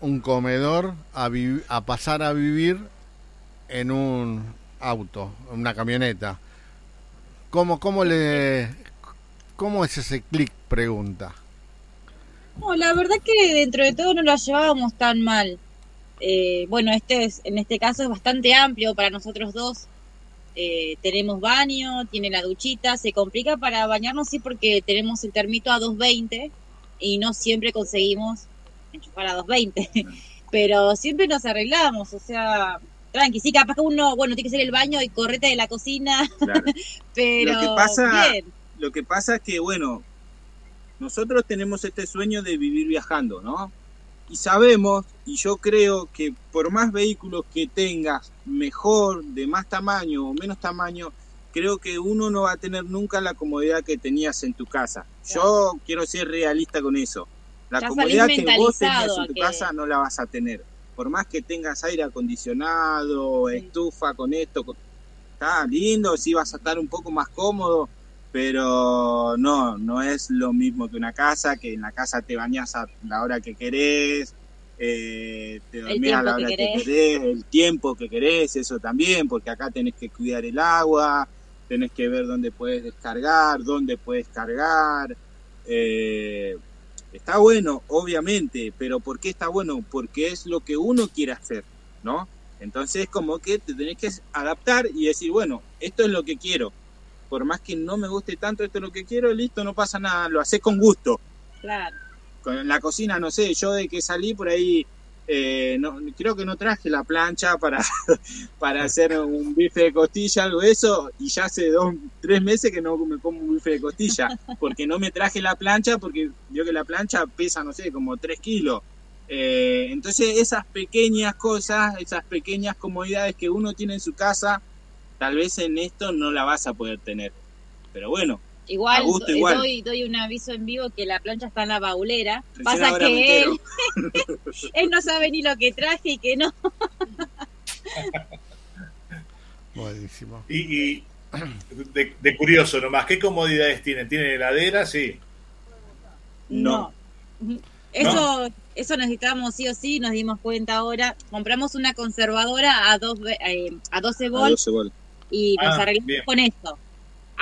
un comedor, a, a pasar a vivir en un auto, una camioneta? ¿Cómo, cómo, le, cómo es ese clic? Pregunta. No, la verdad que dentro de todo no lo llevábamos tan mal. Eh, bueno, este es, en este caso es bastante amplio para nosotros dos. Eh, tenemos baño, tiene la duchita, se complica para bañarnos sí porque tenemos el termito a 220 y no siempre conseguimos enchufar a 220, pero siempre nos arreglamos, o sea, tranqui, sí, capaz que uno, bueno, tiene que ser el baño y correte de la cocina, pero lo que pasa, Lo que pasa es que, bueno, nosotros tenemos este sueño de vivir viajando, ¿no? Y sabemos, y yo creo que por más vehículos que tengas, mejor, de más tamaño o menos tamaño, creo que uno no va a tener nunca la comodidad que tenías en tu casa. Yo quiero ser realista con eso. La comodidad que vos tenías en tu casa no la vas a tener. Por más que tengas aire acondicionado, estufa con esto, está lindo, sí vas a estar un poco más cómodo, pero no, no es lo mismo que una casa, que en la casa te bañas a la hora que querés, eh, te dormís a la hora que querés. el tiempo que querés, eso también, porque acá tenés que cuidar el agua, tenés que ver dónde puedes descargar, dónde puedes cargar. Eh, está bueno, obviamente, pero ¿por qué está bueno? Porque es lo que uno quiere hacer, ¿no? Entonces como que te tenés que adaptar y decir, bueno, esto es lo que quiero por más que no me guste tanto esto es lo que quiero, listo, no pasa nada, lo haces con gusto. Claro. Con la cocina, no sé, yo de que salí por ahí eh, no, creo que no traje la plancha para, para hacer un bife de costilla, algo de eso, y ya hace dos, tres meses que no me como un bife de costilla, porque no me traje la plancha, porque vio que la plancha pesa, no sé, como tres kilos. Eh, entonces esas pequeñas cosas, esas pequeñas comodidades que uno tiene en su casa, tal vez en esto no la vas a poder tener. Pero bueno, Igual, gusto, do- igual. Doy, doy un aviso en vivo que la plancha está en la baulera. Recién Pasa que él, no sabe ni lo que traje y que no. Buenísimo. Y, y de, de curioso nomás, ¿qué comodidades tienen? ¿Tienen heladera? Sí. No. Eso, eso necesitábamos sí o sí, nos dimos cuenta ahora. Compramos una conservadora a, dos, ve- eh, a 12 A volts 12 volts. Y nos Ah, arreglamos bien. con esto.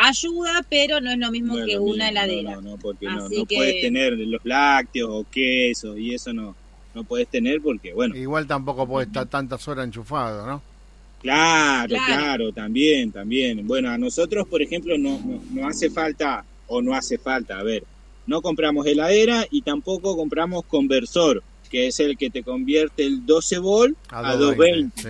Ayuda, pero no es lo mismo No que lo una mismo, heladera. No, no, no, porque no, Así no que- puedes tener los lácteos o queso y eso no, no puedes tener porque, bueno, Igual tampoco puede estar tantas horas enchufado, ¿no? claro, Claro. claro, también, también. Bueno, a nosotros, por ejemplo, no, no, no hace falta, o no hace falta, a ver, no compramos heladera y tampoco compramos conversor, que es el que te convierte el 12 volt a, 220. Sí.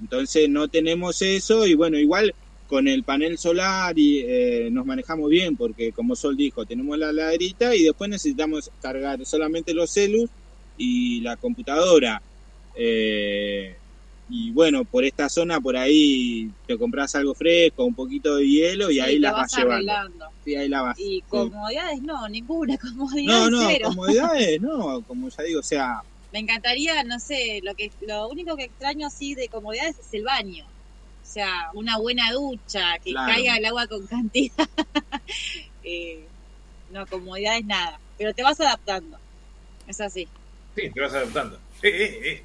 Entonces no tenemos eso y bueno, igual con el panel solar y eh, nos manejamos bien porque como Sol dijo, tenemos la laderita y después necesitamos cargar solamente los celus y la computadora. Eh, y bueno, por esta zona, por ahí te compras algo fresco, un poquito de hielo y Sí, ahí te las vas, llevando. arreglando. Sí, ahí la vas. Y Sí. comodidades no, ninguna comodidad No, no, cero. comodidades, no, como ya digo, o sea, Me encantaría, no sé, lo que lo único que extraño así de comodidades es el baño. O sea, una buena ducha, que Claro. caiga el agua con cantidad. Eh, no, comodidades nada. Pero te vas adaptando. Es así. Sí, te vas adaptando. Eh, eh, eh,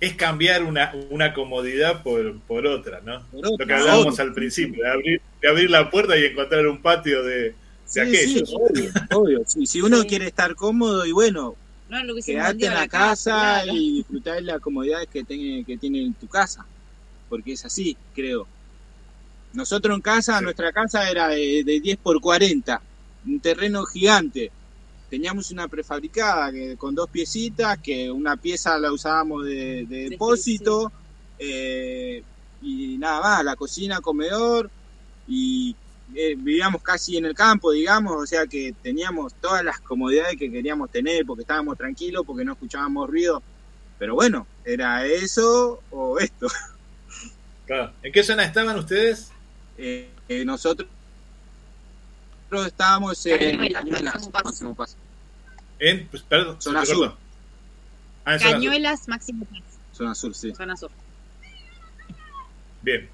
Es cambiar una, una comodidad por, por otra, ¿no? por Lo que otra, hablábamos al principio, de abrir, de abrir la puerta y encontrar un patio de, de Sí, aquellos. sí, obvio, obvio. Sí, si uno Sí. quiere estar cómodo y bueno, No lo quedarte en la casa claro. y disfrutar de las comodidades que tiene, que tiene en tu casa. Porque es así, creo. Nosotros en casa, Sí. nuestra casa era de, de 10 por 40, un terreno gigante. Teníamos una prefabricada que, con dos piecitas, que una pieza la usábamos de, de Sí, depósito, eh, y nada más, la cocina, comedor, y eh, vivíamos casi en el campo, digamos, o sea que teníamos todas las comodidades que queríamos tener, porque estábamos tranquilos, porque no escuchábamos ruido. Pero bueno, era eso o esto. Claro. ¿En qué zona estaban ustedes? Eh, eh, nosotros nosotros estábamos en Cañuelas, Máximo Paz. En, pues, perdón, Zona sur. Ah, en zona sur. Cañuelas, Máximo Paz, zona sur, sí. zona sur. Bien.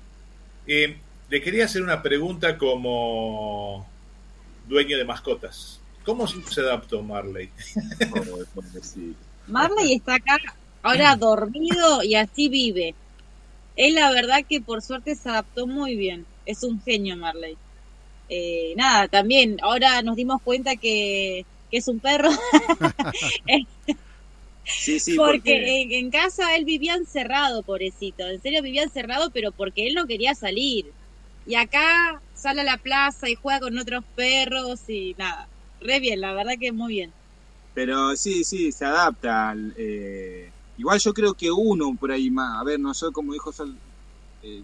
Eh, le quería hacer una pregunta como dueño de mascotas. ¿Cómo se adaptó Marley? Marley está acá ahora dormido y así vive. Él la verdad que por suerte se adaptó muy bien. Es un genio Marley. Eh, nada, también ahora nos dimos cuenta que, que es un perro Sí, sí, porque, porque, En, en casa él vivía encerrado, pobrecito. En serio vivía encerrado, pero porque él no quería salir. Y acá sale a la plaza y juega con otros perros y nada. Re bien, la verdad que muy bien. pero sí, sí, se adapta. al, eh, igual yo creo que uno por ahí más, a ver, nosotros como dijo Sol, eh,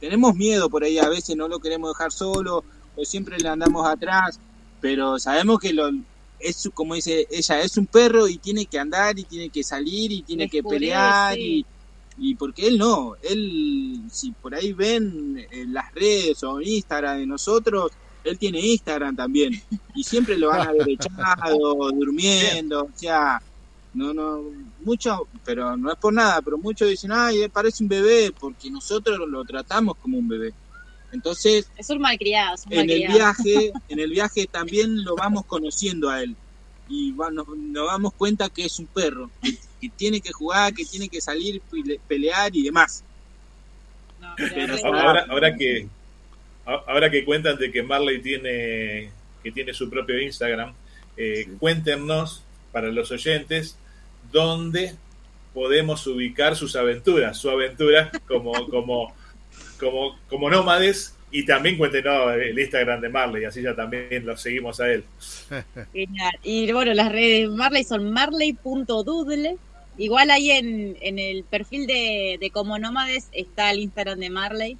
tenemos miedo por ahí, a veces no lo queremos dejar solo, o siempre le andamos atrás, pero sabemos que lo, es como dice ella, es un perro y tiene que andar y tiene que salir y tiene que pelear sí. y, y porque él no, él si por ahí ven en las redes o en Instagram de nosotros, él tiene Instagram también. Y siempre lo van a ver echado, durmiendo, o sea, no, no, mucho, pero no es por nada, pero muchos dicen, ay, él parece un bebé, porque nosotros lo tratamos como un bebé. Entonces, Es un malcriado, es un en el viaje, en el viaje también lo vamos conociendo a él. Y va- nos, nos damos cuenta que es un perro, que, tiene que jugar, que tiene que salir, pele- pelear y demás. No, pero Ahora, ahora que ahora que cuentan de que Marley tiene que tiene su propio Instagram, eh, Sí. cuéntenos para los oyentes dónde podemos ubicar sus aventuras, su aventura como como como como nómades y también cuéntenos el Instagram de Marley, así ya también lo seguimos a él. Genial. Y bueno, las redes de Marley son marley.doodle Igual ahí en, en el perfil de, de Como Nómades está el Instagram de Marley.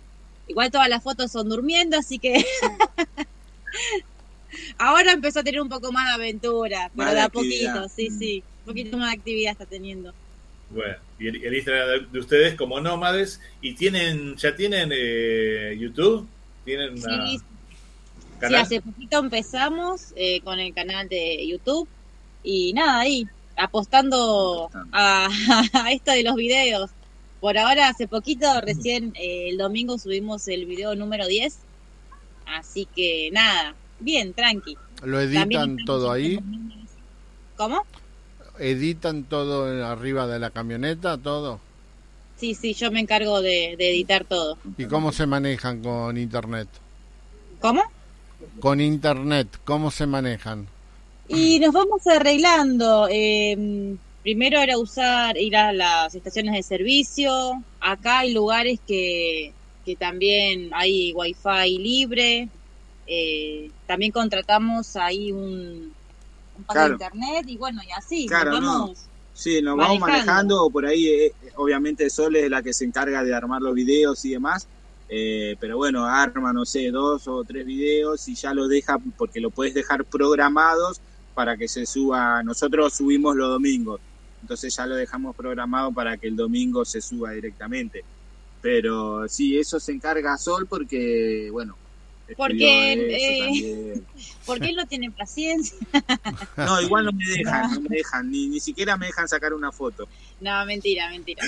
Igual todas las fotos son durmiendo, así que ahora empezó a tener un poco más de aventura, pero Más de a poquito, sí, sí. Un poquito más de actividad está teniendo. Bueno, y el, el Instagram de- de ustedes como nómades. ¿Y tienen ya tienen eh, YouTube? ¿Tienen una Sí, sí, canal? hace poquito empezamos eh, con el canal de YouTube y nada, ahí, apostando a, a esto de los videos. Por ahora, hace poquito, recién eh, el domingo subimos el video número 10, así que nada, bien, tranqui. ¿Lo editan todo ahí? ¿Cómo? ¿Editan todo arriba de la camioneta, todo? Sí, sí, yo me encargo de, de editar todo. ¿Y cómo se manejan con internet? ¿Cómo? Con internet, ¿cómo se manejan? Y nos vamos arreglando. eh, primero era usar, ir a las estaciones de servicio. Acá hay lugares que, que también hay wifi libre. eh, también contratamos ahí un, un paso Claro. de internet y bueno, y así. Claro, nos no. vamos. Sí, nos vamos Manejando. manejando, por ahí eh, obviamente Sol es la que se encarga de armar los videos y demás, eh, pero bueno, arma, no sé, dos o tres videos y ya lo deja, porque lo puedes dejar programados para que se suba, nosotros subimos los domingos, entonces ya lo dejamos programado para que el domingo se suba directamente. Pero sí, eso se encarga Sol porque, bueno, Porque, eh. Porque él no tiene paciencia. No, igual no me dejan, no me dejan, ni, ni siquiera me dejan sacar una foto. No, mentira, mentira.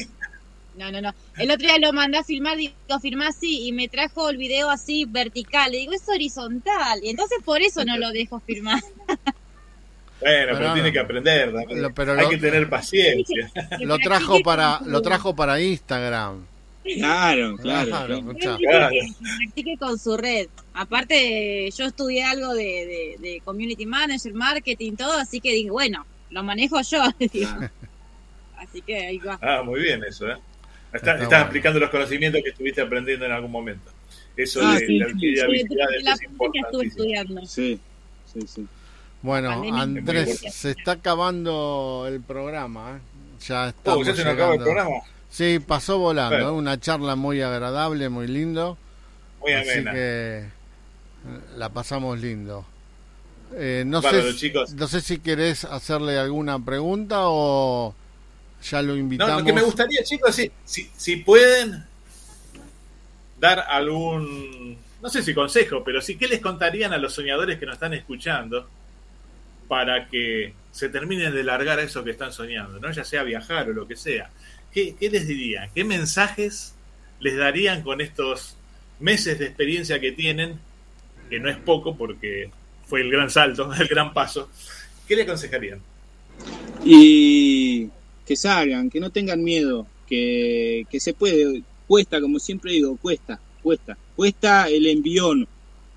No, no, no. El otro día lo mandé a filmar, digo, filmá así, y me trajo el video así vertical. Le digo, es horizontal. Y entonces por eso no lo dejo filmar. Bueno, Pero pero, no. tiene que aprender. Lo- pero Hay lo- que tener paciencia. Lo trajo para, lo trajo para Instagram. Claro, claro. Claro, practique con su red. Aparte, yo estudié algo de, de, de community manager, marketing, todo, así que dije, bueno, lo manejo yo. Así que ahí va. Ah, muy bien eso, ¿eh? Está- Está estás bueno. aplicando los conocimientos que estuviste aprendiendo en algún momento. Eso Ah, de sí, la sí. Sí, habilidades la es importantísimo. Sí, sí, sí. Bueno, Pandemia. Andrés, se está acabando el programa. ¿eh? Ya estamos Oh, ya se nos acabó el programa. Sí, pasó volando. Bueno. ¿eh? Una charla muy agradable, muy lindo. Muy Así amena. que eh, la pasamos lindo. Eh, no, Bárbaro, sé, chicos. no sé si querés hacerle alguna pregunta o ya lo No, invitamos. lo que me gustaría, chicos, sí, si, si pueden dar algún, no sé si consejo, pero sí, ¿qué les contarían a los soñadores que nos están escuchando para que se terminen de largar eso que están soñando, ¿no? ya sea viajar o lo que sea? ¿Qué, qué les dirían? ¿Qué mensajes les darían con estos meses de experiencia que tienen? Que no es poco porque fue el gran salto, el gran paso. ¿Qué le aconsejarían? Y que salgan, que no tengan miedo, que, que se puede, cuesta, como siempre digo, cuesta, cuesta, cuesta el envión,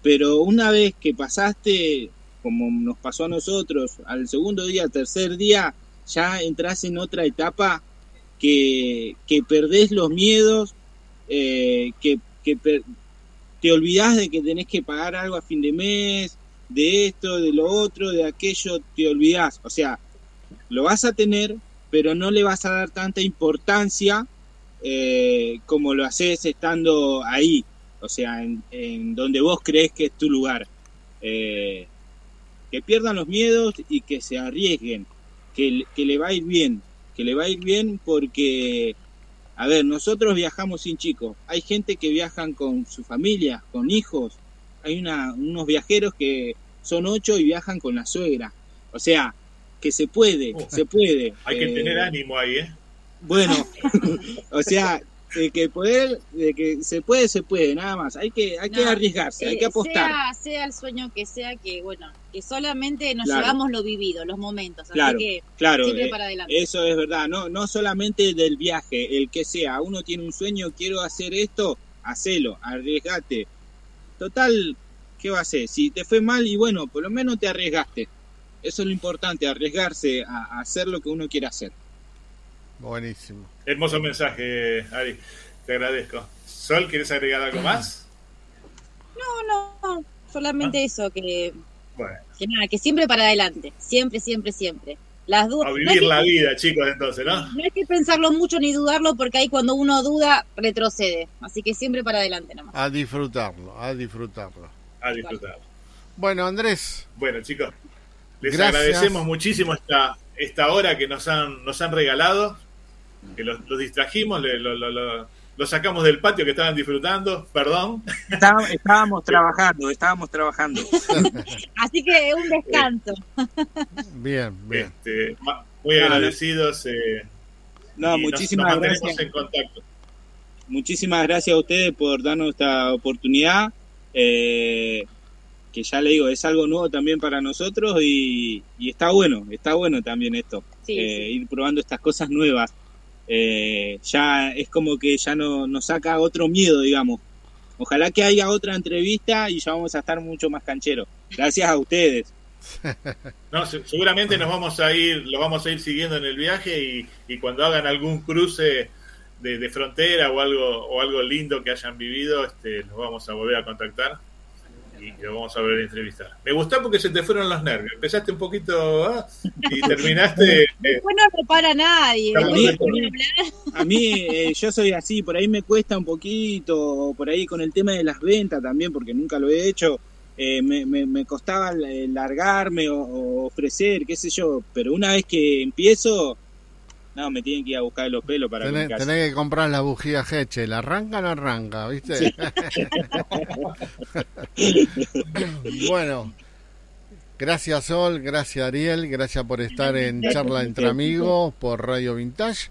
pero una vez que pasaste, como nos pasó a nosotros, al segundo día, tercer día, ya entras en otra etapa que, que perdés los miedos, eh, que, que te olvidás de que tenés que pagar algo a fin de mes, de esto, de lo otro, de aquello, te olvidás. O sea, lo vas a tener, pero no le vas a dar tanta importancia eh, como lo haces estando ahí, o sea, en, en donde vos crees que es tu lugar. Eh, que pierdan los miedos y que se arriesguen, que, que le va a ir bien, que le va a ir bien porque, a ver, nosotros viajamos sin chicos, hay gente que viajan con su familia, con hijos, hay una, unos viajeros que son ocho y viajan con la suegra, o sea, que se puede, Uh, se puede. Hay que Eh, tener ánimo ahí, ¿eh? Bueno, o sea, de que poder, de que se puede, se puede, nada más. Hay que, hay que arriesgarse, hay que apostar. Sea, sea el sueño que sea, que bueno, que solamente nos Claro. llevamos lo vivido, los momentos. Claro, Así que Claro, siempre eh, para adelante. eso es verdad. No, no solamente del viaje, el que sea. Uno tiene un sueño, quiero hacer esto, hacelo, arriesgate. Total, ¿qué va a hacer? Si te fue mal y bueno, por lo menos te arriesgaste. Eso es lo importante, arriesgarse a, a hacer lo que uno quiere hacer. Buenísimo. Hermoso mensaje, Ari. Te agradezco. Sol, ¿quieres agregar algo más? No, no, solamente eso, que, Bueno, que nada, que siempre para adelante. Siempre, siempre, siempre. Las dudas. A vivir la vida, chicos, entonces, ¿no? No hay que pensarlo mucho ni dudarlo porque ahí cuando uno duda retrocede. Así que siempre para adelante nomás. A disfrutarlo, a disfrutarlo. A disfrutar. Bueno, Andrés. Bueno, chicos, les agradecemos muchísimo esta, esta hora que nos han, nos han regalado, que los, distrajimos, los sacamos del patio que estaban disfrutando, perdón. Estábamos, trabajando, estábamos trabajando. Así que un descanso. Bien, bien. Este, muy agradecidos. Eh, no, muchísimas gracias. En contacto. Muchísimas gracias a ustedes por darnos esta oportunidad. Eh, que ya le digo, es algo nuevo también para nosotros y, está bueno, está bueno también esto, eh, ir probando estas cosas nuevas. Eh, ya es como que ya no, nos saca otro miedo, digamos. Ojalá que haya otra entrevista y ya vamos a estar mucho más cancheros. Gracias a ustedes. No, seguramente nos vamos a ir, lo vamos a ir siguiendo en el viaje y, cuando hagan algún cruce de, frontera o algo o algo lindo que hayan vivido, este, los vamos a volver a contactar y lo vamos a ver a entrevistar. Me gustó porque se te fueron los nervios. Empezaste un poquito ¿ah? y terminaste. Eh, Después no lo para nadie. A mí, eh, yo soy así, por ahí me cuesta un poquito, por ahí con el tema de las ventas también, porque nunca lo he hecho. Eh, me, me, costaba largarme o ofrecer, qué sé yo, pero una vez que empiezo, no, me tienen que ir a buscar los pelos para Tenés, tenés que comprar la bujía Heche. ¿La arranca o no arranca? ¿Viste? bueno. Gracias Sol, gracias Ariel, gracias por estar en Charla entre Amigos por Radio Vintage.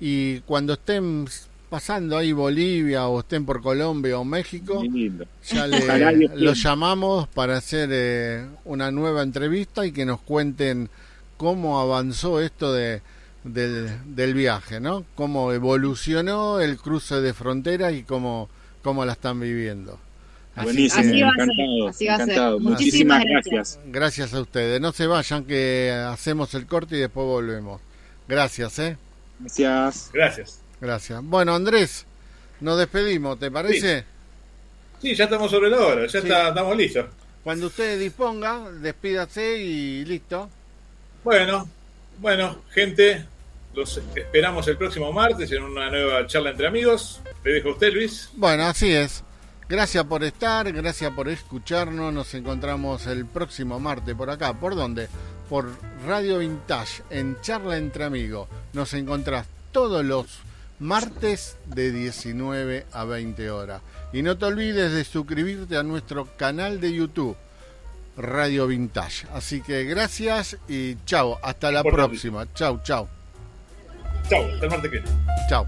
Y cuando estén pasando ahí Bolivia o estén por Colombia o México, ya le, los llamamos para hacer eh, una nueva entrevista y que nos cuenten cómo avanzó esto de del, del viaje, ¿no? Cómo evolucionó el cruce de fronteras y cómo, cómo la están viviendo. Así, así va a ser. Así va Muchísimas gracias. Gracias a ustedes. No se vayan que hacemos el corte y después volvemos. Gracias, ¿eh? Gracias. Gracias. Gracias. Bueno, Andrés, nos despedimos, ¿te parece? Sí, ya estamos sobre la hora, ya estamos listos. Cuando ustedes dispongan, despídase y listo. Bueno, bueno, gente, los esperamos el próximo martes en una nueva charla entre amigos. Le dejo a usted, Luis. Bueno, así es. Gracias por estar, gracias por escucharnos. Nos encontramos el próximo martes por acá. ¿Por dónde? Por Radio Vintage, en Charla entre Amigos. Nos encontrás todos los martes de 19 a 20 horas. Y no te olvides de suscribirte a nuestro canal de YouTube Radio Vintage. Así que gracias y chao. Hasta la próxima. Chao, chao. Chao, hasta el. Chao.